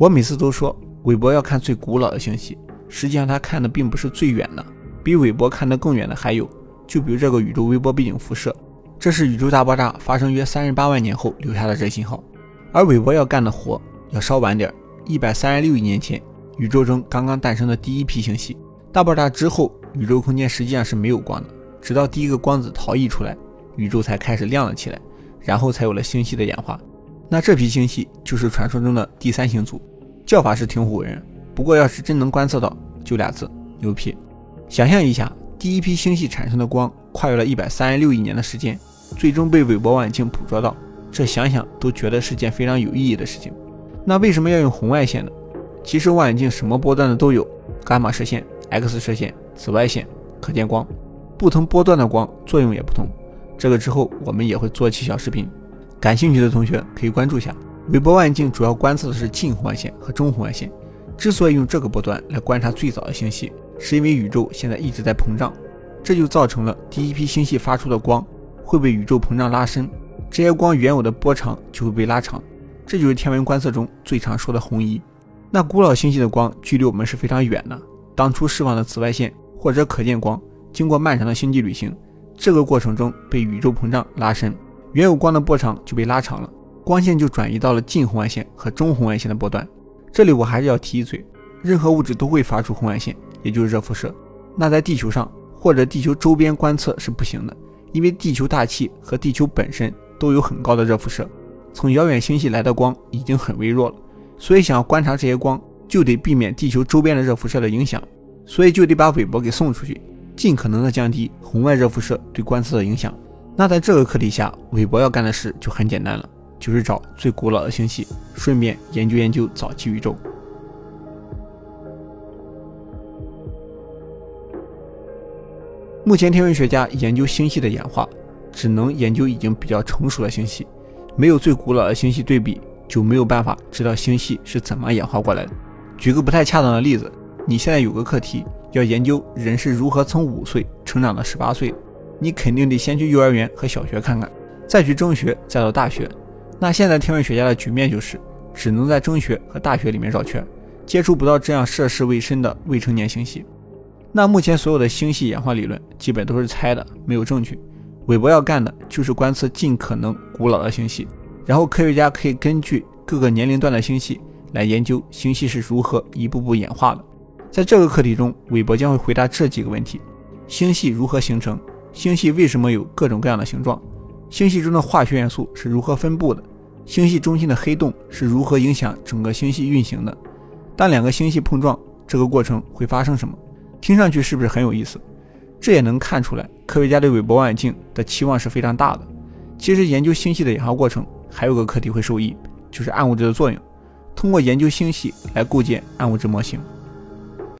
我每次都说韦伯要看最古老的星系，实际上他看的并不是最远的，比韦伯看得更远的还有，就比如这个宇宙微波背景辐射，这是宇宙大爆炸发生约三十八万年后留下的这信号。而韦伯要干的活要稍晚点，一百三十六亿年前，宇宙中刚刚诞生的第一批星系。大爆炸之后，宇宙空间实际上是没有光的，直到第一个光子逃逸出来，宇宙才开始亮了起来，然后才有了星系的演化。那这批星系就是传说中的第三星族，叫法是挺唬人，不过要是真能观测到，就俩字：牛批。想象一下，第一批星系产生的光跨越了一百三十六亿年的时间，最终被韦伯望远镜捕捉到。这想想都觉得是件非常有意义的事情。那为什么要用红外线呢？其实望远镜什么波段的都有，伽马射线、X 射线、紫外线、可见光，不同波段的光作用也不同。这个之后我们也会做期小视频，感兴趣的同学可以关注一下。韦伯望远镜主要观测的是近红外线和中红外线。之所以用这个波段来观察最早的星系，是因为宇宙现在一直在膨胀，这就造成了第一批星系发出的光会被宇宙膨胀拉伸。这些光原有的波长就会被拉长，这就是天文观测中最常说的红移。那古老星系的光距离我们是非常远的，当初释放的紫外线或者可见光，经过漫长的星际旅行，这个过程中被宇宙膨胀拉伸，原有光的波长就被拉长了，光线就转移到了近红外线和中红外线的波段。这里我还是要提一嘴，任何物质都会发出红外线，也就是热辐射。那在地球上或者地球周边观测是不行的，因为地球大气和地球本身。都有很高的热辐射，从遥远星系来的光已经很微弱了，所以想要观察这些光，就得避免地球周边的热辐射的影响，所以就得把韦伯给送出去，尽可能的降低红外热辐射对观测的影响。那在这个课题下，韦伯要干的事就很简单了，就是找最古老的星系，顺便研究研究早期宇宙。目前天文学家研究星系的演化。只能研究已经比较成熟的星系，没有最古老的星系对比，就没有办法知道星系是怎么演化过来的。举个不太恰当的例子，你现在有个课题要研究人是如何从五岁成长到十八岁的，你肯定得先去幼儿园和小学看看，再去中学，再到大学。那现在天文学家的局面就是，只能在中学和大学里面绕圈，接触不到这样涉世未深的未成年星系。那目前所有的星系演化理论基本都是猜的，没有证据。韦伯要干的就是观测尽可能古老的星系，然后科学家可以根据各个年龄段的星系来研究星系是如何一步步演化的。在这个课题中，韦伯将会回答这几个问题：星系如何形成？星系为什么有各种各样的形状？星系中的化学元素是如何分布的？星系中心的黑洞是如何影响整个星系运行的？当两个星系碰撞，这个过程会发生什么？听上去是不是很有意思？这也能看出来，科学家对韦伯望远镜的期望是非常大的。其实，研究星系的演化过程还有个课题会受益，就是暗物质的作用。通过研究星系来构建暗物质模型。